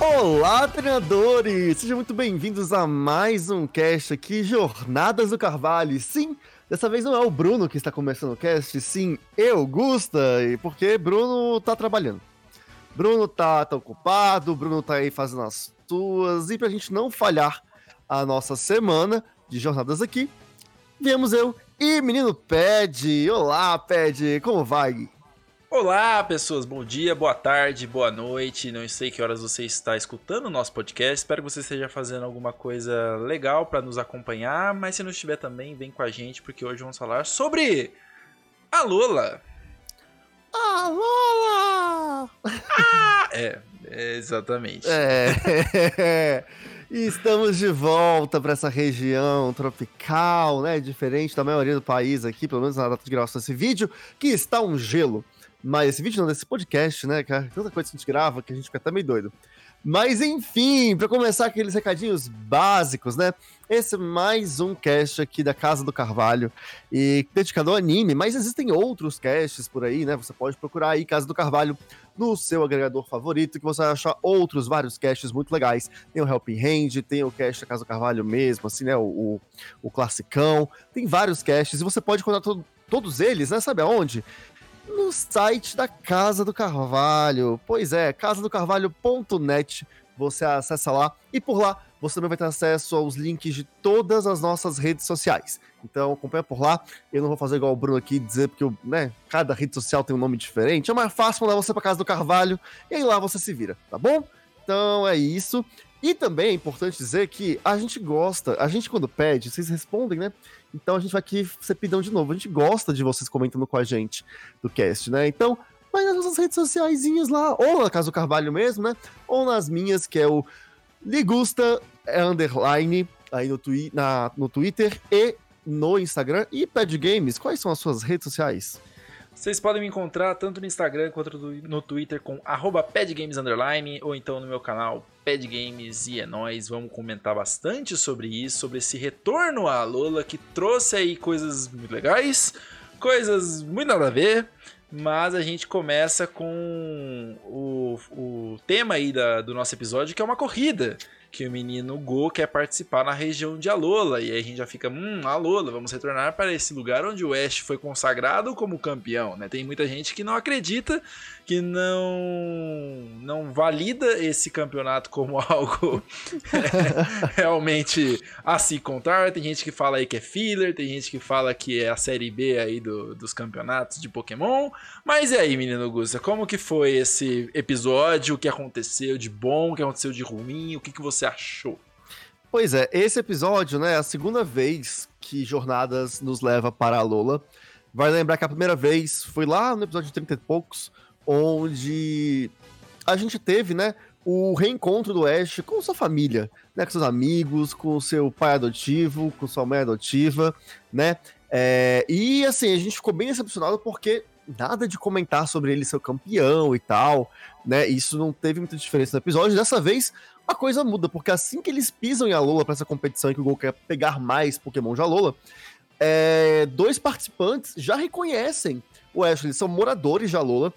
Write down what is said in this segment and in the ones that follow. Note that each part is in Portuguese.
Olá, treinadores! Sejam muito bem-vindos a mais um cast aqui, Jornadas do Carvalho. Sim, dessa vez não é o Bruno que está começando o cast, sim, eu, Gusta, e porque Bruno tá trabalhando. Bruno tá, tá ocupado, Bruno tá aí fazendo as tuas, e pra gente não falhar a nossa semana de jornadas aqui, viemos eu e menino Ped. Olá, Ped, como vai? Olá, pessoas. Bom dia, boa tarde, boa noite. Não sei que horas você está escutando o nosso podcast. Espero que você esteja fazendo alguma coisa legal para nos acompanhar. Mas se não estiver também, vem com a gente, porque hoje vamos falar sobre a Lola. A Lola! Ah, é, é, exatamente. É. E estamos de volta para essa região tropical, né? Diferente da maioria do país aqui, pelo menos na data de gravação desse vídeo, que está um gelo. Mas esse vídeo não, desse podcast, né, cara? Tanta coisa que a gente grava que a gente fica até meio doido. Mas enfim, para começar aqueles recadinhos básicos, né? Esse é mais um cast aqui da Casa do Carvalho e dedicado ao anime, mas existem outros casts por aí, né? Você pode procurar aí Casa do Carvalho no seu agregador favorito, que você vai achar outros vários casts muito legais. Tem o Helping Hand, tem o cast da Casa do Carvalho mesmo, assim, né? O, o, o classicão. Tem vários casts e você pode encontrar to todos eles, né? Sabe aonde? No site da Casa do Carvalho. Pois é, casadocarvalho.net. Você acessa lá e por lá você também vai ter acesso aos links de todas as nossas redes sociais. Então acompanha por lá. Eu não vou fazer igual o Bruno aqui dizer porque né, cada rede social tem um nome diferente. É mais fácil mandar você para Casa do Carvalho e aí lá você se vira, tá bom? Então é isso. E também é importante dizer que a gente gosta, a gente quando pede, vocês respondem, né? Então a gente vai aqui ser pidão de novo. A gente gosta de vocês comentando com a gente do cast, né? Então, vai nas nossas redes sociais lá, ou na Casa do Carvalho mesmo, né? Ou nas minhas, que é o Ligusta Underline, aí no, twi na, no Twitter e no Instagram. E Pad Games, quais são as suas redes sociais? Vocês podem me encontrar tanto no Instagram quanto no Twitter com padgames ou então no meu canal Padgames e é nóis. Vamos comentar bastante sobre isso, sobre esse retorno à Lola que trouxe aí coisas muito legais, coisas muito nada a ver. Mas a gente começa com o, o tema aí da, do nosso episódio, que é uma corrida que o menino Go quer participar na região de Alola. E aí a gente já fica, hum, Alola, vamos retornar para esse lugar onde o Ash foi consagrado como campeão, né? Tem muita gente que não acredita, que não não valida esse campeonato como algo realmente a se contar. Tem gente que fala aí que é filler, tem gente que fala que é a série B aí do, dos campeonatos de Pokémon. Mas e aí, menino Gusta, como que foi esse episódio? O que aconteceu de bom, o que aconteceu de ruim? O que, que você achou? Pois é, esse episódio, né, é a segunda vez que Jornadas nos leva para a Lola. Vai lembrar que a primeira vez foi lá no episódio de 30 e poucos, onde a gente teve, né, o reencontro do Ash com sua família, né, com seus amigos, com seu pai adotivo, com sua mãe adotiva, né, é, e assim, a gente ficou bem decepcionado porque nada de comentar sobre ele ser campeão e tal, né, isso não teve muita diferença no episódio. Dessa vez, a coisa muda, porque assim que eles pisam em Alola para essa competição e que o Gol quer pegar mais Pokémon de Alola, é, dois participantes já reconhecem o Ash, eles são moradores de Alola,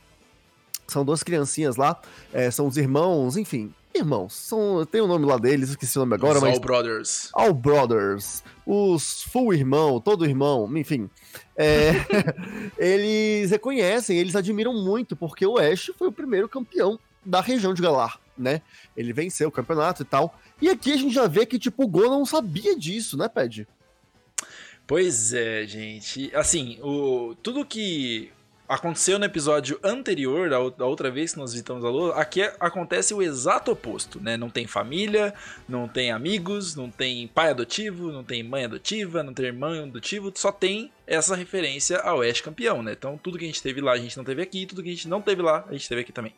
são duas criancinhas lá, é, são os irmãos, enfim, irmãos, são, tem o um nome lá deles, esqueci o nome agora, os mas... All Brothers. All Brothers, os Full Irmão, todo irmão, enfim. É, eles reconhecem, eles admiram muito, porque o Ash foi o primeiro campeão da região de Galar né? Ele venceu o campeonato e tal. E aqui a gente já vê que, tipo, o Go não sabia disso, né, Ped? Pois é, gente. Assim, o, tudo que aconteceu no episódio anterior, da, outra vez que nós visitamos a Lua, aqui acontece o exato oposto, né? Não tem família, não tem amigos, não tem pai adotivo, não tem mãe adotiva, não tem irmão adotivo, só tem essa referência ao Ash campeão, né? Então tudo que a gente teve lá a gente não teve aqui, tudo que a gente não teve lá a gente teve aqui também.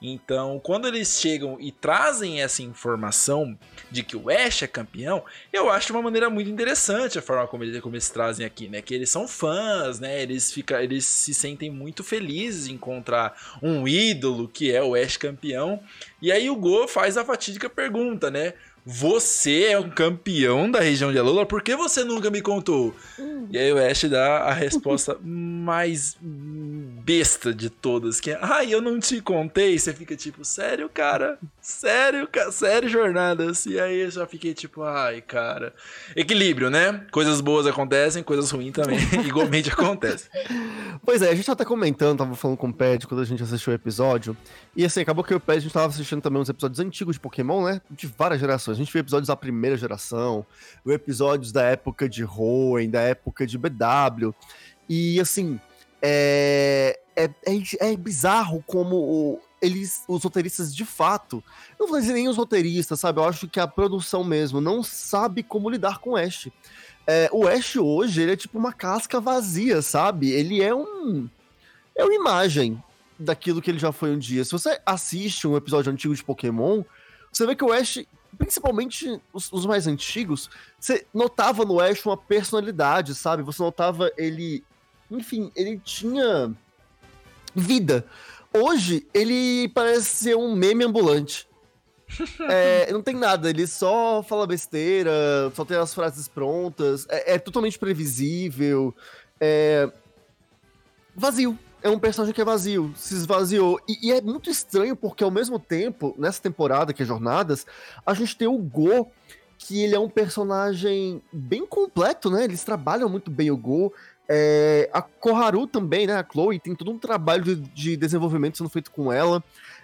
Então quando eles chegam e trazem essa informação de que o Ash é campeão, eu acho uma maneira muito interessante a forma como eles, como eles trazem aqui, né? Que eles são fãs, né? Eles, fica, eles se sentem muito felizes em encontrar um ídolo que é o Ash campeão. E aí o Go faz a fatídica pergunta, né? Você é um campeão da região de Alola, por que você nunca me contou? Hum. E aí o Ash dá a resposta mais besta de todas, que é, ai, eu não te contei. Você fica tipo, sério, cara? Sério, cara? Sério, jornadas? E aí eu já fiquei tipo, ai, cara. Equilíbrio, né? Coisas boas acontecem, coisas ruins também igualmente acontecem. Pois é, a gente tá até comentando, tava falando com o Ped quando a gente assistiu o episódio. E assim, acabou que o Ped a gente tava assistindo também uns episódios antigos de Pokémon, né? De várias gerações. A gente viu episódios da primeira geração, episódios da época de Hoenn, da época de BW. E assim, é, é, é, é bizarro como eles, os roteiristas de fato, não vou dizer nem os roteiristas, sabe? Eu acho que a produção mesmo não sabe como lidar com o Ash. É, o Ash hoje, ele é tipo uma casca vazia, sabe? Ele é um. É uma imagem daquilo que ele já foi um dia. Se você assiste um episódio antigo de Pokémon, você vê que o Ash principalmente os, os, mais antigos, você notava no Ash uma personalidade, sabe? Você notava ele. Enfim, ele tinha vida. Hoje, ele parece ser um meme ambulante. é, não tem nada, ele só fala besteira, só tem as frases prontas, é, é totalmente previsível, é vazio é um personagem que é vazio, se esvaziou. E, e, é muito estranho porque, ao mesmo tempo, nessa temporada, que é Jornadas, a gente tem o Go, que ele é um personagem bem completo, né? Eles trabalham muito bem o Go. É, a Koharu também, né? A Chloe tem todo um trabalho de, de desenvolvimento sendo feito com ela.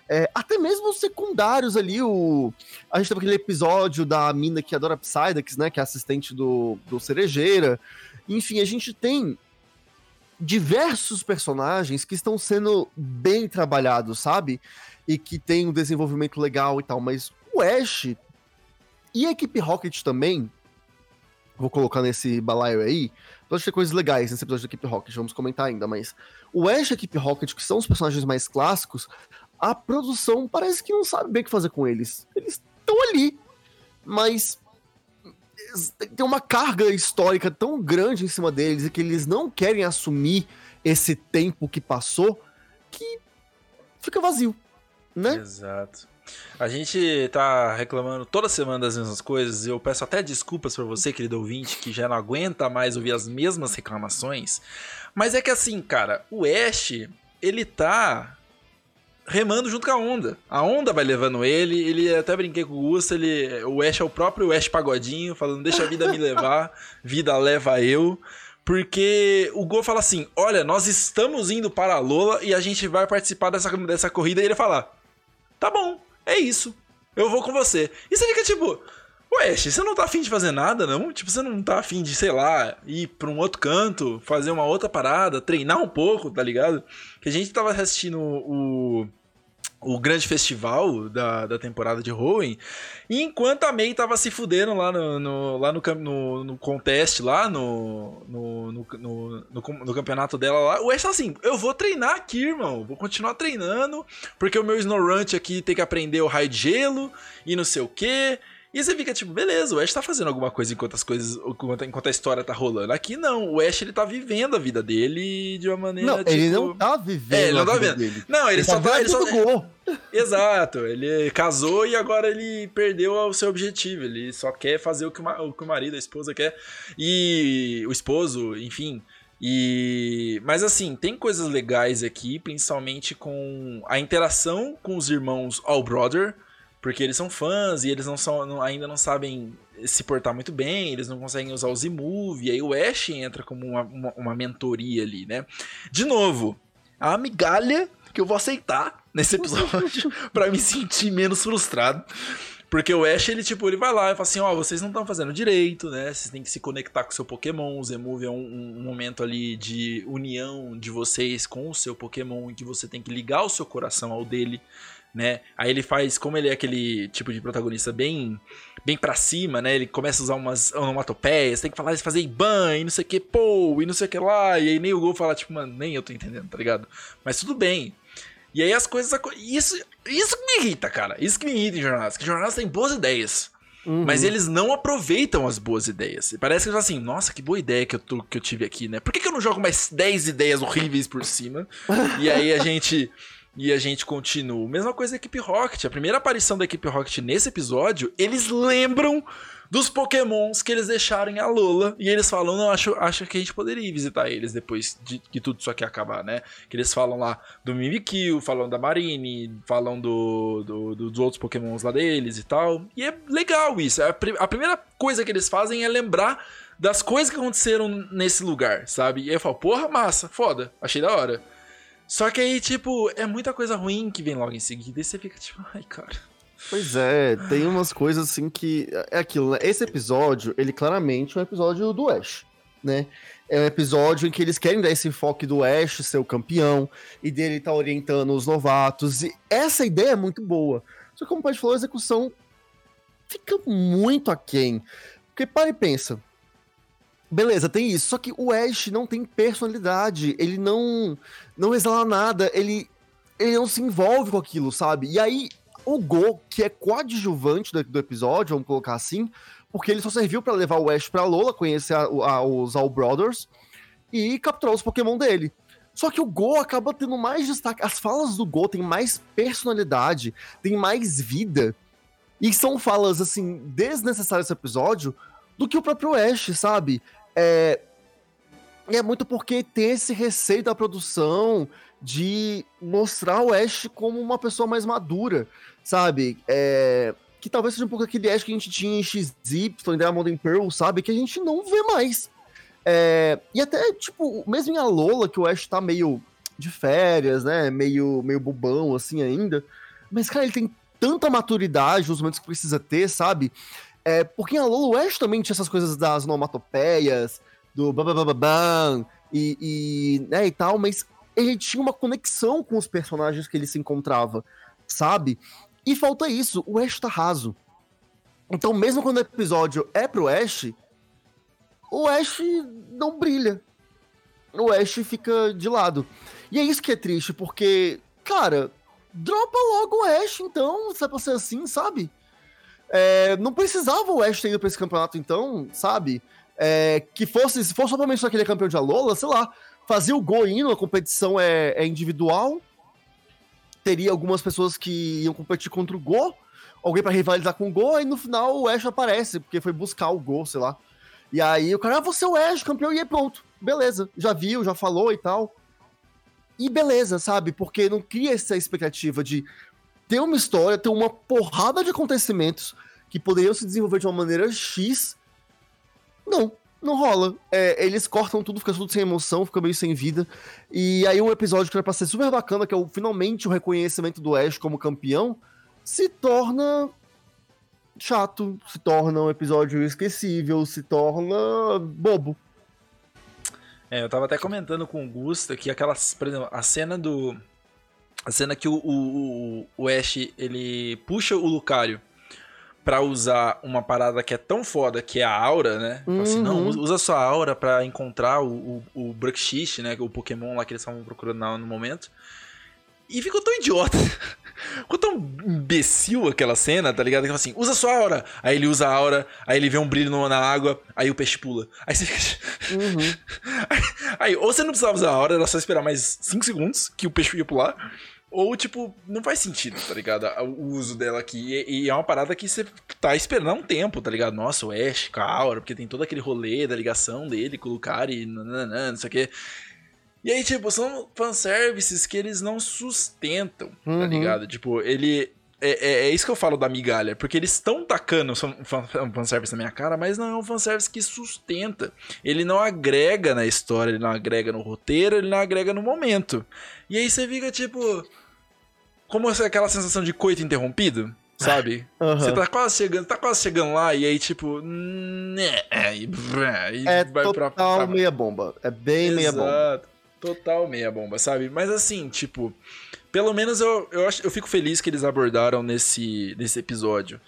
É, até mesmo os secundários ali, o... a gente teve aquele episódio da mina que adora Psyducks, né? Que é assistente do, do Cerejeira. Enfim, a gente tem diversos personagens que estão sendo bem trabalhados, sabe? E que tem um desenvolvimento legal e tal, mas o Ash e a equipe Rocket também, vou colocar nesse balaio aí, pode ter coisas legais nesse episódio da equipe Rocket, vamos comentar ainda, mas o Ash e a equipe Rocket, que são os personagens mais clássicos, a produção parece que não sabe bem o que fazer com eles. Eles estão ali, mas tem uma carga histórica tão grande em cima deles e que eles não querem assumir esse tempo que passou que fica vazio, né? Exato. A gente tá reclamando toda semana das mesmas coisas eu peço até desculpas para você, querido ouvinte, que já não aguenta mais ouvir as mesmas reclamações. Mas é que assim, cara, o Ash, ele tá remando junto com a onda. A onda vai levando ele, ele até brinquei com o Gusta, ele, o Ash é o próprio Ash Pagodinho, falando, deixa a vida me levar, vida leva eu. Porque o Go fala assim: olha, nós estamos indo para a Lola e a gente vai participar dessa, dessa corrida. E ele fala: tá bom, é isso, eu vou com você. E você fica tipo. Ué, você não tá afim de fazer nada, não? Tipo, você não tá afim de, sei lá, ir pra um outro canto, fazer uma outra parada, treinar um pouco, tá ligado? Que a gente tava assistindo o, o grande festival da, da temporada de Hoenn, e enquanto a May tava se fudendo lá no, no lá no, no, no contest, lá no no, no, no, no, campeonato dela lá, o Ash tá assim, eu vou treinar aqui, irmão, vou continuar treinando, porque o meu Snorunt aqui tem que aprender o raio de gelo, e não sei o que, e você fica tipo, beleza, o Ash tá fazendo alguma coisa enquanto as coisas. Enquanto, enquanto a história tá rolando. Aqui não, o Ash ele tá vivendo a vida dele de uma maneira. Não, tipo... ele não tá vivendo. É, ele não tá vivendo. Dele. Não, ele, ele só tá. Ele só... Gol. Exato, ele casou e agora ele perdeu o seu objetivo. Ele só quer fazer o que o, o, que o marido, a esposa quer. E o esposo, enfim. E mas assim, tem coisas legais aqui, principalmente com a interação com os irmãos All Brother porque eles são fãs e eles não são, não, ainda não sabem se portar muito bem, eles não conseguem usar o Z-Move, e aí o Ash entra como uma, uma, uma mentoria ali, né? De novo, a migalha que eu vou aceitar nesse episódio para me sentir menos frustrado. Porque o Ash, ele, tipo, ele vai lá e fala assim, ó, oh, vocês não estão fazendo direito, né? Vocês têm que se conectar com o seu Pokémon. O Z-Move é um, um, momento ali de união de vocês com o seu Pokémon, em que você tem que ligar o seu coração ao dele né? Aí ele faz, como ele é aquele tipo de protagonista bem bem pra cima, né? Ele começa a usar umas onomatopeias, tem que falar, fazer Iban e não sei o que, pô, e não sei o que lá. E aí nem o Gol fala, tipo, mano, nem eu tô entendendo, tá ligado? Mas tudo bem. E aí as coisas. Isso, isso que me irrita, cara. Isso que me irrita em jornadas. Que jornadas têm boas ideias. Uhum. Mas eles não aproveitam as boas ideias. Parece que eles falam assim, nossa, que boa ideia que eu, tô, que eu tive aqui, né? Por que, que eu não jogo mais 10 ideias horríveis por cima? e aí a gente E a gente continua. Mesma coisa da equipe Rocket. A primeira aparição da equipe Rocket nesse episódio, eles lembram dos pokémons que eles deixaram em Alola. E eles falam, não, acho, acho que a gente poderia ir visitar eles depois de que tudo isso aqui acabar, né? Que eles falam lá do Mimikyu, falam da Marine, falam do, do, do, dos outros pokémons lá deles e tal. E é legal isso. A, a primeira coisa que eles fazem é lembrar das coisas que aconteceram nesse lugar, sabe? E aí eu falo, porra, massa, foda, achei da hora. Só que aí, tipo, é muita coisa ruim que vem logo em seguida e você fica tipo, ai, cara. Pois é, tem umas coisas assim que. É aquilo, né? Esse episódio, ele claramente é um episódio do Ash, né? É um episódio em que eles querem dar esse enfoque do Ash ser o campeão e dele tá orientando os novatos. E essa ideia é muito boa. Só que, como o Pai falou, a execução fica muito aquém. Porque para e pensa. Beleza, tem isso. Só que o Ash não tem personalidade. Ele não, não exala nada. Ele, ele não se envolve com aquilo, sabe? E aí o Go, que é coadjuvante do, do episódio, vamos colocar assim, porque ele só serviu para levar o Ash pra Lola, conhecer a, a, os All Brothers e capturar os Pokémon dele. Só que o Go acaba tendo mais destaque. As falas do Go têm mais personalidade, têm mais vida. E são falas, assim, desnecessárias nesse episódio do que o próprio Ash, sabe? É, é muito porque tem esse receio da produção de mostrar o Ash como uma pessoa mais madura sabe? É, que talvez seja um pouco aquele Ash que a gente tinha em XY, em Diamond and Pearl, sabe? Que a gente não vê mais. É, e até, tipo, mesmo em Alola, que o Ash tá meio de férias, né? Meio, meio bobão, assim, ainda. Mas, cara, ele tem tanta maturidade nos momentos que precisa ter, sabe? É, porque em Alola o Ash também tinha essas coisas das onomatopeias, do babababam e, e, né, e tal, mas ele tinha uma conexão com os personagens que ele se encontrava, sabe? E falta isso, o Ash tá raso. Então, mesmo quando o episódio é pro Ash, o Ash não brilha. O Ash fica de lado. E é isso que é triste, porque, cara, dropa logo o Ash, então, se é pra ser assim, sabe? É, não precisava o Ash ter ido pra esse campeonato, então, sabe? É, que fosse, se fosse somente só que ele é campeão de Alola, sei lá, fazia o gol indo, a competição é, é individual, teria algumas pessoas que iam competir contra o Go, alguém para rivalizar com o Go, e no final o Ash aparece, porque foi buscar o Go, sei lá. E aí o cara, ah, você é o Ash, campeão, e pronto. Beleza, já viu, já falou e tal. E beleza, sabe? Porque não cria essa expectativa de ter uma história, ter uma porrada de acontecimentos que poderiam se desenvolver de uma maneira X. Não, não rola. É, eles cortam tudo, fica tudo sem emoção, fica meio sem vida. E aí um episódio que era pra ser super bacana, que é o, finalmente o reconhecimento do Ash como campeão, se torna chato, se torna um episódio esquecível, se torna bobo. É, eu tava até comentando com o Gusta que aquelas, por exemplo, a cena do a cena que o, o, o Ash ele puxa o Lucario para usar uma parada que é tão foda, que é a aura, né? Uhum. Assim, não, uhum. usa sua aura para encontrar o, o, o Bruxish, né? O Pokémon lá que eles estavam procurando no momento. E ficou tão idiota. ficou tão imbecil aquela cena, tá ligado? Que assim, usa sua aura. Aí ele usa a aura, aí ele vê um brilho na água, aí o peixe pula. Aí você fica. Uhum. aí, aí, ou você não precisava usar a aura, era só esperar mais 5 segundos que o peixe ia pular. Ou, tipo, não faz sentido, tá ligado? O uso dela aqui. E, e é uma parada que você tá esperando um tempo, tá ligado? Nossa, o Ash com a Aura, porque tem todo aquele rolê da ligação dele com o Lucari, nananã, não sei o quê. E aí, tipo, são fanservices que eles não sustentam, tá uhum. tá ligado? Tipo, ele. É, é, é, isso que eu falo da migalha, porque eles estão tacando um fanservice na minha cara, mas não é um fanservice que sustenta. Ele não agrega na história, ele não agrega no roteiro, ele não agrega no momento. E aí você fica tipo como aquela sensação de coito interrompido, sabe? Uhum. Você tá quase chegando, tá quase chegando lá e aí tipo, né, e, e é vai total pra, pra... meia bomba, é bem Exato. meia bomba. Total meia bomba, sabe? Mas assim, tipo, pelo menos eu, eu, acho, eu fico feliz que eles abordaram nesse, nesse episódio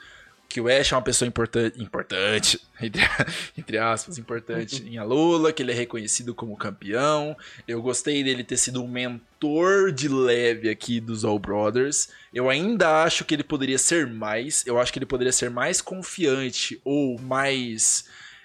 que o Ash é uma pessoa importante, importante entre, entre aspas, importante em Alola, que ele é reconhecido como campeão. Eu gostei dele ter sido um mentor de leve aqui dos All Brothers. Eu ainda acho que ele poderia ser mais. Eu acho que ele poderia ser mais confiante ou mais.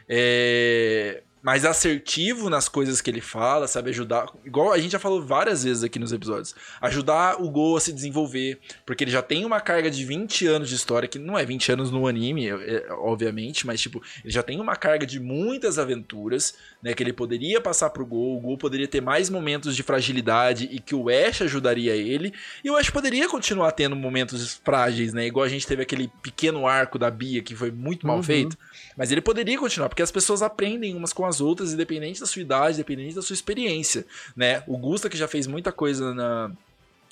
É, mais assertivo nas coisas que ele fala, sabe? Ajudar. Igual a gente já falou várias vezes aqui nos episódios. Ajudar o Go a se desenvolver. Porque ele já tem uma carga de 20 anos de história, que não é 20 anos no anime, é, é, obviamente, mas, tipo, ele já tem uma carga de muitas aventuras, né? Que ele poderia passar pro Go. O Go poderia ter mais momentos de fragilidade e que o Ash ajudaria ele. E o Ash poderia continuar tendo momentos frágeis, né? Igual a gente teve aquele pequeno arco da Bia que foi muito mal uhum. feito. Mas ele poderia continuar, porque as pessoas aprendem umas com as outras, independente da sua idade, independente da sua experiência, né? O Gusta, que já fez muita coisa na,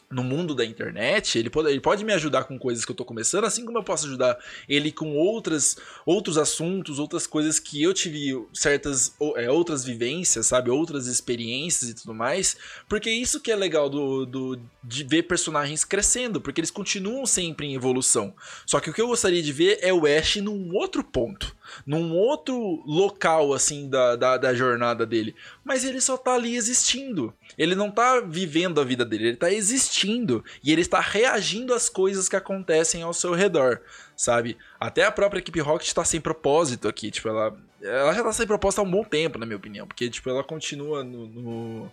no mundo da internet, ele pode, ele pode me ajudar com coisas que eu tô começando, assim como eu posso ajudar ele com outras, outros assuntos, outras coisas que eu tive certas é, outras vivências, sabe? Outras experiências e tudo mais. Porque isso que é legal do, do, de ver personagens crescendo, porque eles continuam sempre em evolução. Só que o que eu gostaria de ver é o Ash num outro ponto num outro local, assim, da, da, da, jornada dele. Mas ele só tá ali existindo. Ele não tá vivendo a vida dele, ele tá existindo. E ele está reagindo às coisas que acontecem ao seu redor, sabe? Até a própria equipe Rocket tá sem propósito aqui. Tipo, ela, ela já tá sem propósito há um bom tempo, na minha opinião. Porque, tipo, ela continua no, no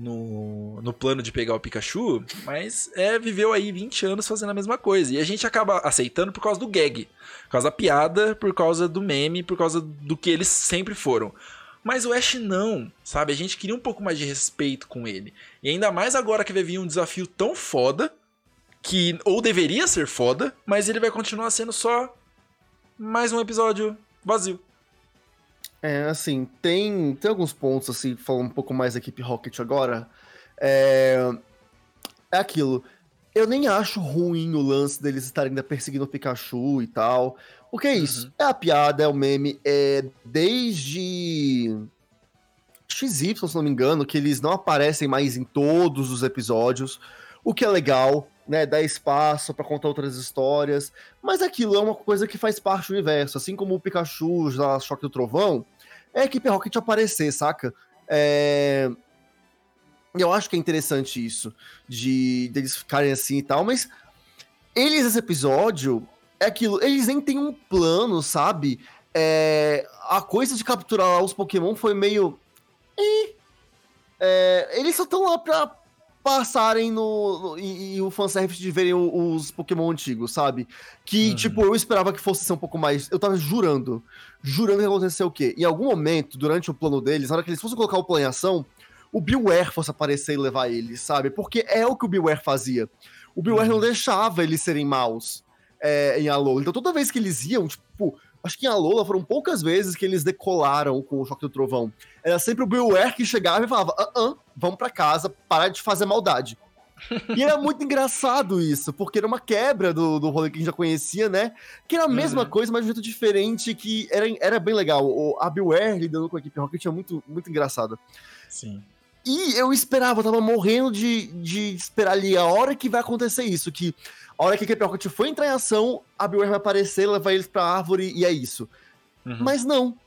no, no plano de pegar o Pikachu, mas é viveu aí 20 anos fazendo a mesma coisa. E a gente acaba aceitando por causa do gag, por causa da piada, por causa do meme, por causa do que eles sempre foram. Mas o Ash não, sabe? A gente queria um pouco mais de respeito com ele. E ainda mais agora que vai vir um desafio tão foda, que ou deveria ser foda, mas ele vai continuar sendo só mais um episódio vazio. É, assim, tem, tem alguns pontos, assim, falando um pouco mais da equipe Rocket agora. É, é aquilo. Eu nem acho ruim o lance deles estarem ainda perseguindo o Pikachu e tal. Porque é isso. Uhum. É a piada, é o meme. É desde. XY, se não me engano, que eles não aparecem mais em todos os episódios. O que é legal, né? Dá espaço para contar outras histórias. Mas aquilo é uma coisa que faz parte do universo. Assim como o Pikachu da Choque do Trovão, é a equipe Rocket aparecer, saca? É... Eu acho que é interessante isso, de deles ficarem assim e tal, mas eles, esse episódio, é aquilo, eles nem têm um plano, sabe? É... A coisa de capturar os Pokémon foi meio. É... Eles só estão lá pra passarem no, no e, e, o fanservice de verem os Pokémon antigos, sabe? Que, uhum. tipo, eu esperava que fosse ser um pouco mais. Eu tava jurando, jurando que ia acontecer o quê? Em algum momento, durante o plano deles, na hora que eles fossem colocar o plano em ação, o Beware fosse aparecer e levar eles, sabe? Porque é o que o Beware fazia. O Beware uhum. não deixava eles serem maus é, em Alola. Então toda vez que eles iam, tipo, acho que em Alola foram poucas vezes que eles decolaram com o Choque do Trovão. Era sempre o Beware que chegava e falava: ah, ah, vamos pra casa, parar de fazer maldade. e era muito engraçado isso, porque era uma quebra do, do rolê que a gente já conhecia, né? Que era a mesma uhum. coisa, mas de um jeito diferente, que era, era bem legal. O, a Beware lidando com a equipe Rocket é muito, muito engraçado. Sim. E eu esperava, eu tava morrendo de, de esperar ali a hora que vai acontecer isso, que a hora que a equipe Rocket for entrar em ação, a Beware vai aparecer, levar eles pra árvore e é isso. Uhum. Mas não.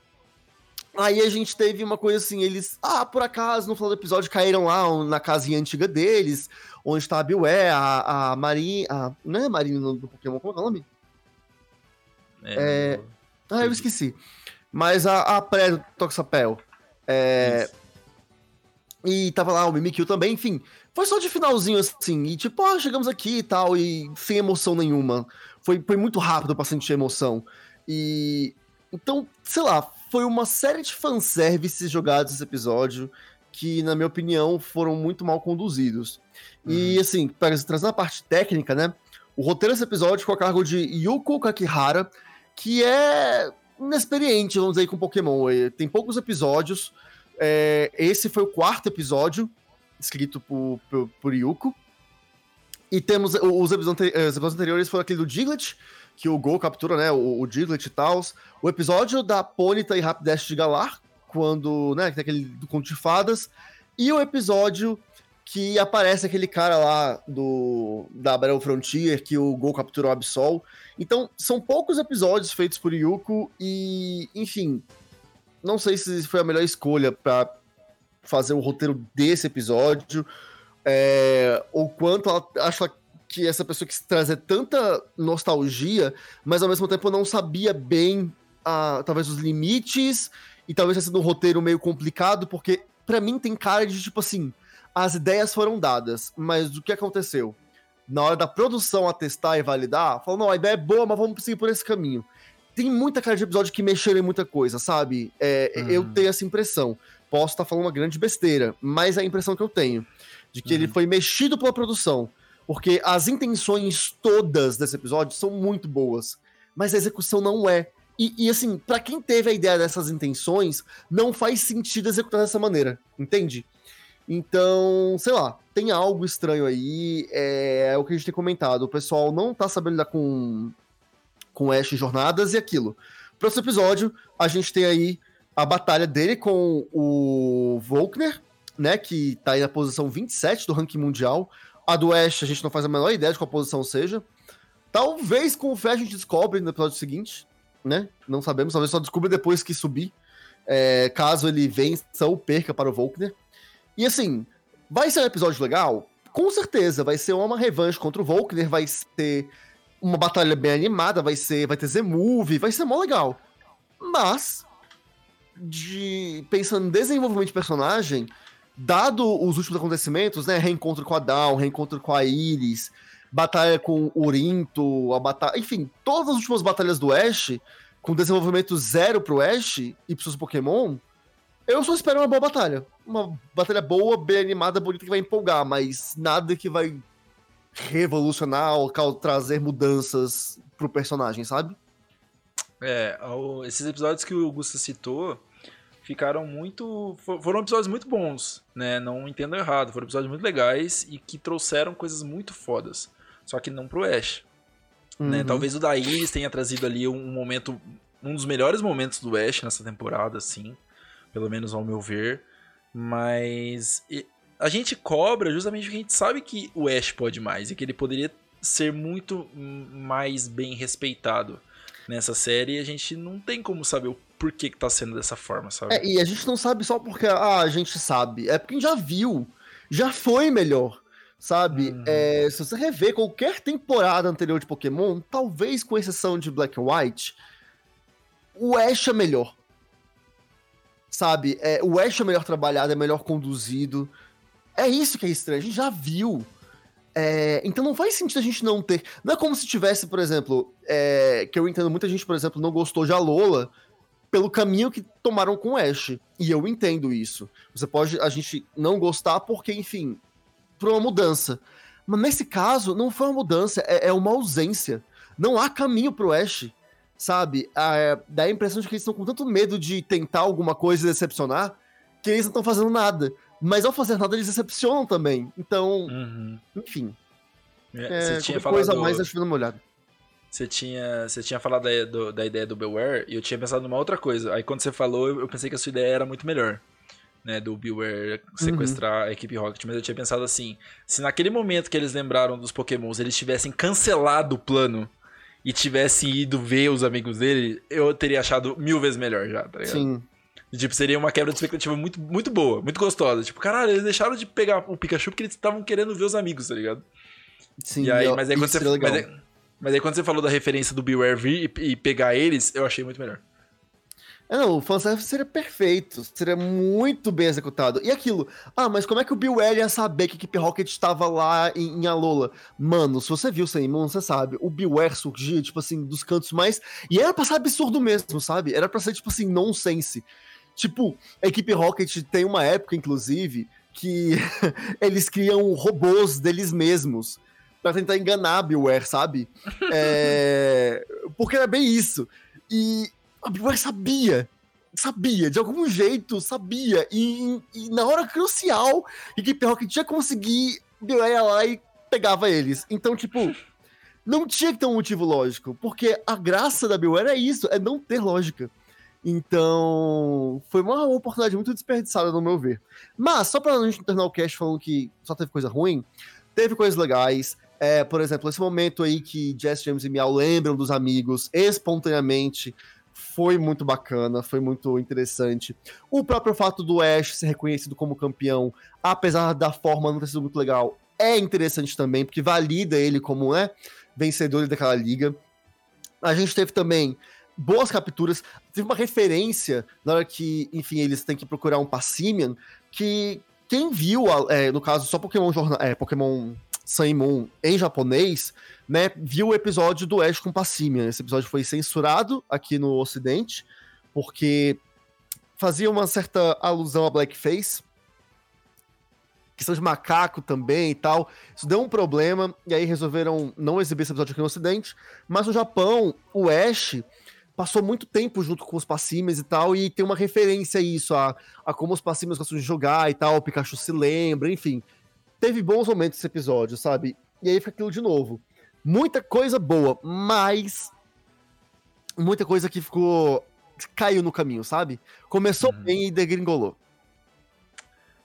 Aí a gente teve uma coisa assim, eles, ah, por acaso, no final do episódio caíram lá na casinha antiga deles, onde tá a Beware, a, a Marinha, a, não é a Marinha do Pokémon, como é o nome? É... é... Ah, eu esqueci. Mas a, a pré do Toxapel. É... E tava lá o Mimikyu também, enfim. Foi só de finalzinho assim, e tipo, ah, chegamos aqui e tal, e sem emoção nenhuma. Foi, foi muito rápido pra sentir emoção. E. Então, sei lá, foi uma série de fanservices jogados nesse episódio que, na minha opinião, foram muito mal conduzidos. Uhum. E, assim, trazendo a parte técnica, né? O roteiro desse episódio ficou a cargo de Yuko Kakihara, que é inexperiente, vamos dizer, com Pokémon. Tem poucos episódios. É, esse foi o quarto episódio, escrito por, por, por Yuko. E temos os episódios, anteriores foram aquele do Diglett, que o Gol captura, né, o, o Diglett e tal. O episódio da Ponyta e Rapidash de Galar, quando, né, tem aquele do Conto de Fadas. E o episódio que aparece aquele cara lá do da Battle Frontier, que o Gol capturou o Absol. Então, são poucos episódios feitos por Yuko e, enfim, não sei se foi a melhor escolha para fazer o roteiro desse episódio, é, ou quanto ela acha que essa pessoa quis trazer tanta nostalgia, mas ao mesmo tempo não sabia bem, talvez, os limites e talvez tenha sido um roteiro meio complicado, porque para mim tem cara de tipo assim, as ideias foram dadas, mas o que aconteceu? Na hora da produção a testar e validar, falou, não, a ideia é boa, mas vamos seguir por esse caminho. Tem muita cara de episódio que mexeram em muita coisa, sabe? É, uhum. Eu tenho essa impressão. Posso estar tá falando uma grande besteira, mas é a impressão que eu tenho. De que uhum. ele foi mexido pela produção. Porque as intenções todas desse episódio são muito boas, mas a execução não é. E, e assim, para quem teve a ideia dessas intenções, não faz sentido executar dessa maneira, entende? Então, sei lá, tem algo estranho aí, é, é, o que a gente tem comentado. O pessoal não tá sabendo lidar com, com Ash em jornadas e aquilo. Próximo episódio, a gente tem aí a batalha dele com o Volkner, né, que tá aí na posição 27 do ranking mundial. A do Ash, a gente não faz a menor ideia de qual posição seja. Talvez com o Fé a gente descobre no episódio seguinte, né? Não sabemos, talvez só descubra depois que subir. É, caso ele vença ou perca para o Volkner. E assim, vai ser um episódio legal? Com certeza, vai ser uma revanche contra o Volkner, vai ser uma batalha bem animada, vai ser, vai ter Z-Move, vai ser mó legal. Mas, de pensando em desenvolvimento de personagem, dado os últimos acontecimentos, né, reencontro com a Dawn, reencontro com a Iris, batalha com o Urinto, a batalha, enfim, todas as últimas batalhas do Ash, com desenvolvimento zero pro Ash e pros seus Pokémon, eu só espero uma boa batalha. Uma batalha boa, bem animada, bonita, que vai empolgar, mas nada que vai revolucionar ou trazer mudanças pro personagem, sabe? É, esses episódios que o Augusto citou ficaram muito. Foram episódios muito bons, né? Não entendo errado. Foram episódios muito legais e que trouxeram coisas muito fodas. Só que não pro Ash. Né? Uhum. Né? Talvez o da Iris tenha trazido ali um momento. Um dos melhores momentos do Ash nessa temporada, assim pelo menos ao meu ver. Mas a gente cobra justamente porque a gente sabe que o Ash pode mais e que ele poderia ser muito mais bem respeitado nessa série. E a gente não tem como saber o porquê que tá sendo dessa forma, sabe? É, e a gente não sabe só porque ah, a gente sabe, é porque a gente já viu, já foi melhor. Sabe? Uhum. É, se você rever qualquer temporada anterior de Pokémon, talvez com exceção de Black and White, o Ash é melhor sabe? É, o Ash é melhor trabalhado, é melhor conduzido. É isso que é estranho, a gente já viu. É, então não faz sentido a gente não ter. Não é como se tivesse, por exemplo, é, que eu entendo muita gente, por exemplo, não gostou de Alola pelo caminho que tomaram com Ash. E eu entendo isso. Você pode a gente não gostar porque, enfim, por uma mudança. Mas nesse caso, não foi uma mudança, é, é uma ausência. Não há caminho pro Ash sabe? Ah, dá a impressão de que eles estão com tanto medo de tentar alguma coisa e decepcionar que eles não estão fazendo nada. Mas ao fazer nada, eles decepcionam também. Então, uhum. enfim. É, você tinha falado... coisa mais, acho uma olhada. Você tinha, você tinha falado da, do, da ideia do Beware e eu tinha pensado numa outra coisa. Aí quando você falou, eu pensei que a sua ideia era muito melhor. Né, do Beware sequestrar uhum. a equipe Rocket, mas eu tinha pensado assim: se naquele momento que eles lembraram dos Pokémons eles tivessem cancelado o plano e tivesse ido ver os amigos dele, eu teria achado mil vezes melhor já, tá ligado? Sim. E, tipo, seria uma quebra de expectativa muito, muito boa, muito gostosa. Tipo, caralho, eles deixaram de pegar o Pikachu porque eles estavam querendo ver os amigos, tá ligado? Sim, e aí, mas aí quando você. Mas aí, mas aí quando você falou da referência do Beware vir e, e pegar eles, eu achei muito melhor. É, não, o fanservice seria perfeito, seria muito bem executado. E aquilo, ah, mas como é que o Bill Well ia saber que a equipe Rocket estava lá em, em Alola? Mano, se você viu Sem Moon, você sabe, o Bill Well surgia, tipo assim, dos cantos mais. E era pra ser absurdo mesmo, sabe? Era pra ser, tipo assim, nonsense. Tipo, a equipe Rocket tem uma época, inclusive, que eles criam robôs deles mesmos para tentar enganar a Beware, sabe? É... Porque era bem isso. E a Bioware sabia. Sabia, de algum jeito, sabia. E, e na hora crucial, a equipe Rocket tinha conseguir, Bioware ia lá e pegava eles. Então, tipo, não tinha que ter um motivo lógico. Porque a graça da Bioware é isso, é não ter lógica. Então, foi uma oportunidade muito desperdiçada, no meu ver. Mas, só pra gente terminar o cast falando que só teve coisa ruim, teve coisas legais. É, por exemplo, esse momento aí que Jess, James e Miau lembram dos amigos espontaneamente foi muito bacana, foi muito interessante. O próprio fato do Ash ser reconhecido como campeão, apesar da forma não ter sido muito legal, é interessante também, porque valida ele como é vencedor daquela liga. A gente teve também boas capturas. Teve uma referência na hora que, enfim, eles têm que procurar um Passimian, que quem viu, é, no caso, só Pokémon, Jornal, é, Pokémon Sun em japonês, né, viu o episódio do Ash com Passimian. Esse episódio foi censurado aqui no ocidente, porque fazia uma certa alusão a blackface, questão de macaco também e tal. Isso deu um problema, e aí resolveram não exibir esse episódio aqui no Ocidente. Mas no Japão, o Ash passou muito tempo junto com os Passimes e tal, e tem uma referência a isso, a, a como os Passimes gostam de jogar e tal, o Pikachu se lembra, enfim. Teve bons momentos esse episódio, sabe? E aí fica aquilo de novo. Muita coisa boa, mas muita coisa que ficou. caiu no caminho, sabe? Começou uhum. bem e degringolou.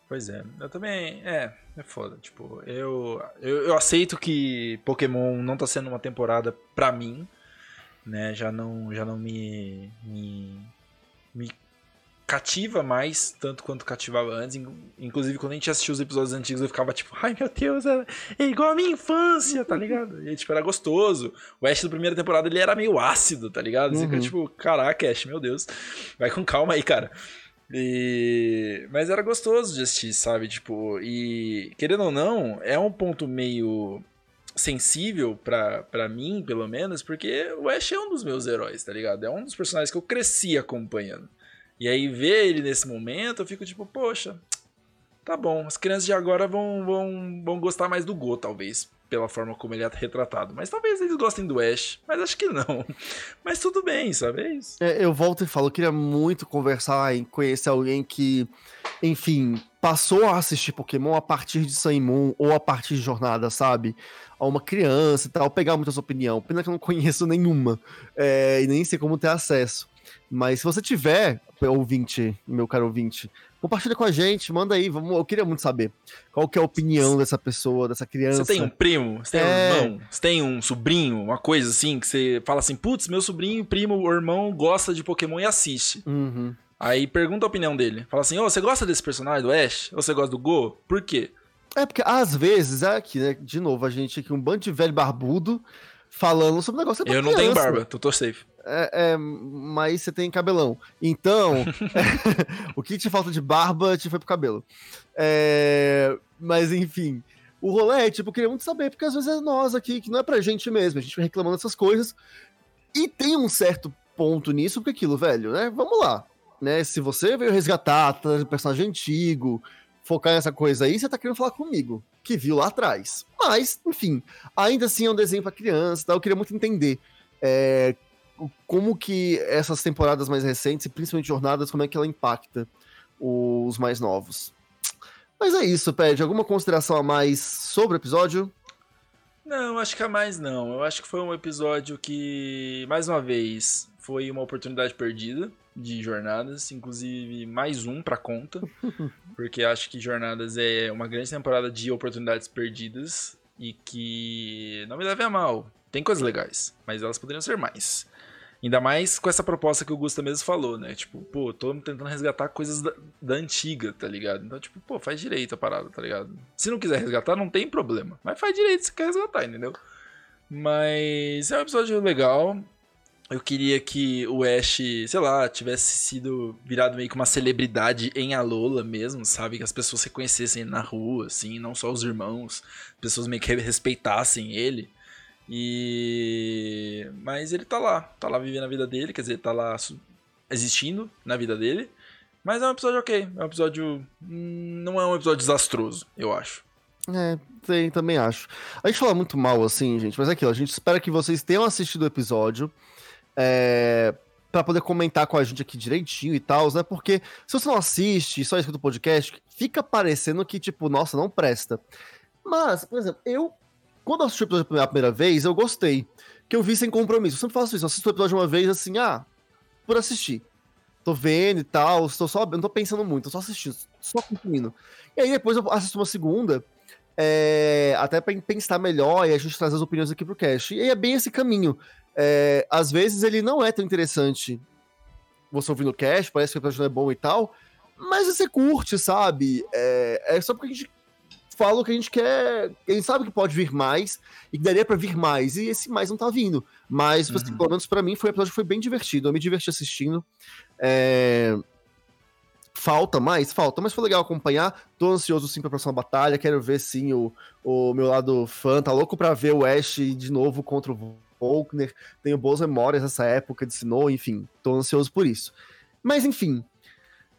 Pois é, eu também. É, é foda. Tipo, eu, eu, eu, aceito que Pokémon não tá sendo uma temporada pra mim, né? Já não, já não me, me, me cativa mais, tanto quanto cativava antes. Inclusive, quando a gente assistiu os episódios antigos, eu ficava tipo, ai meu Deus, é, é igual a minha infância, tá ligado? E tipo, era gostoso. O Ash da primeira temporada ele era meio ácido, tá ligado? Você uhum. fica tipo, caraca, Ash, meu Deus. Vai com calma aí, cara. E... Mas era gostoso de assistir, sabe? Tipo, e querendo ou não, é um ponto meio sensível para mim, pelo menos, porque o Ash é um dos meus heróis, tá ligado? É um dos personagens que eu cresci acompanhando. E aí ver ele nesse momento, eu fico tipo, poxa, tá bom, as crianças de agora vão, vão, vão gostar mais do Go, talvez pela forma como ele é retratado. Mas talvez eles gostem do Ash, mas acho que não. Mas tudo bem, sabe? É isso. É, eu volto e falo, eu queria muito conversar e conhecer alguém que, enfim, passou a assistir Pokémon a partir de Sun Moon ou a partir de Jornada, sabe? A uma criança e tal, pegar muita sua opinião. Pena que eu não conheço nenhuma é, e nem sei como ter acesso. Mas se você tiver, ouvinte, meu caro ouvinte, compartilha com a gente, manda aí, vamos, eu queria muito saber qual que é a opinião dessa pessoa, dessa criança. Você tem um primo, você tem é... um irmão, você tem um sobrinho, uma coisa assim, que você fala assim, putz, meu sobrinho, primo, ou irmão gosta de Pokémon e assiste. Uhum. Aí pergunta a opinião dele. Fala assim, ô, oh, você gosta desse personagem, do Ash? Ou você gosta do Go? Por quê? É porque às vezes, é aqui, né, de novo, a gente aqui, um bando de velho barbudo falando sobre o negócio. Eu não tenho barba, tô, tô safe. É, é, mas você tem cabelão. Então, o que te falta de barba te foi pro cabelo. É, mas enfim, o rolê é, tipo, eu queria muito saber, porque às vezes é nós aqui, que não é pra gente mesmo, a gente reclamando dessas coisas. E tem um certo ponto nisso, porque aquilo, velho, né? Vamos lá. Né? Se você veio resgatar, um personagem antigo, focar nessa coisa aí, você tá querendo falar comigo, que viu lá atrás. Mas, enfim, ainda assim é um desenho pra criança, tá? eu queria muito entender é, como que essas temporadas mais recentes, e principalmente jornadas, como é que ela impacta os mais novos. Mas é isso, Pede. Alguma consideração a mais sobre o episódio? Não, acho que a mais não. Eu acho que foi um episódio que, mais uma vez, foi uma oportunidade perdida de jornadas, inclusive mais um para conta, porque acho que jornadas é uma grande temporada de oportunidades perdidas e que não me leve a mal. Tem coisas legais, mas elas poderiam ser mais. Ainda mais com essa proposta que o Gusta mesmo falou, né? Tipo, pô, tô tentando resgatar coisas da, da, antiga, tá ligado? Então, tipo, pô, faz direito a parada, tá ligado? Se não quiser resgatar, não tem problema. Mas faz direito se quer resgatar, entendeu? Mas é um episódio legal. Eu queria que o Ash, sei lá, tivesse sido virado meio que uma celebridade em Alola mesmo, sabe? Que as pessoas reconhecessem na rua, assim, não só os irmãos. Pessoas meio que respeitassem ele. E. Mas ele tá lá, tá lá vivendo a vida dele, quer dizer, tá lá existindo na vida dele. Mas é um episódio ok. É um episódio. Hum, não é um episódio desastroso, eu acho. É, tem, também acho. A gente fala muito mal assim, gente, mas é aquilo. A gente espera que vocês tenham assistido o episódio. É, para poder comentar com a gente aqui direitinho e tal, né? Porque se você não assiste, só escuta o podcast, fica parecendo que, tipo, nossa, não presta. Mas, por exemplo, eu quando assisti o episódio pela primeira vez, eu gostei. Que eu vi sem compromisso. Eu sempre faço isso. Eu assisto o episódio uma vez assim, ah, por assistir. Tô vendo e tal, estou só, não tô pensando muito, tô só assistindo, só consumindo. E aí depois eu assisto uma segunda, é, até para pensar melhor e a gente trazer as opiniões aqui pro cast. E aí é bem esse caminho. É, às vezes ele não é tão interessante você ouvindo o cast, parece que o episódio não é bom e tal, mas você curte, sabe? É, é só porque a gente falo que a gente quer. A gente sabe que pode vir mais e que daria pra vir mais, e esse mais não tá vindo. Mas, tipo assim, Uhum. pelo menos pra mim, foi um episódio que foi bem divertido. Eu me diverti assistindo. É, Falta mais? Falta, mas foi legal acompanhar. Tô ansioso sim pra próxima batalha. Quero ver sim o, o meu lado fã. Tá louco pra ver o Ash de novo contra o Volkner. Tenho boas memórias dessa época de Sinnoh, enfim. Tô ansioso por isso. Mas enfim.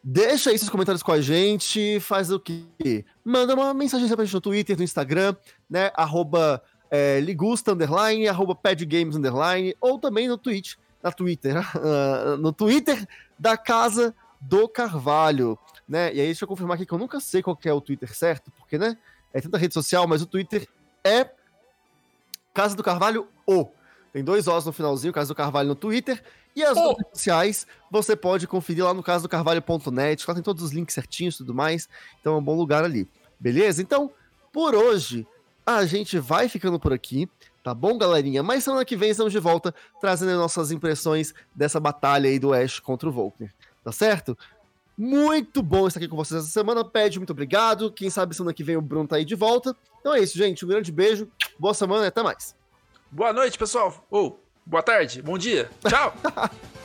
Deixa aí seus comentários com a gente. Faz o quê? Manda uma mensagem pra gente no Twitter, no Instagram, né? Arroba é, Ligusta, underline, arroba Padgames, underline, ou também no Twitch, na Twitter, ah, no Twitter da Casa do Carvalho, né? E aí deixa eu confirmar aqui que eu nunca sei qual é o Twitter certo, porque, né? É tanta rede social, mas o Twitter é Casa do Carvalho O. Tem dois Os no finalzinho, Casa do Carvalho no Twitter. E as O. outras redes sociais você pode conferir lá no casadocarvalho.net. Lá tem todos os links certinhos e tudo mais. Então é um bom lugar ali. Beleza? Então, por hoje, a gente vai ficando por aqui. Tá bom, galerinha? Mas semana que vem estamos de volta trazendo as nossas impressões dessa batalha aí do Ash contra o Volkner. Tá certo? Muito bom estar aqui com vocês essa semana. Pede, muito obrigado. Quem sabe semana que vem o Bruno tá aí de volta. Então é isso, gente. Um grande beijo. Boa semana e até mais. Boa noite, pessoal. Ou, boa tarde, bom dia. Tchau.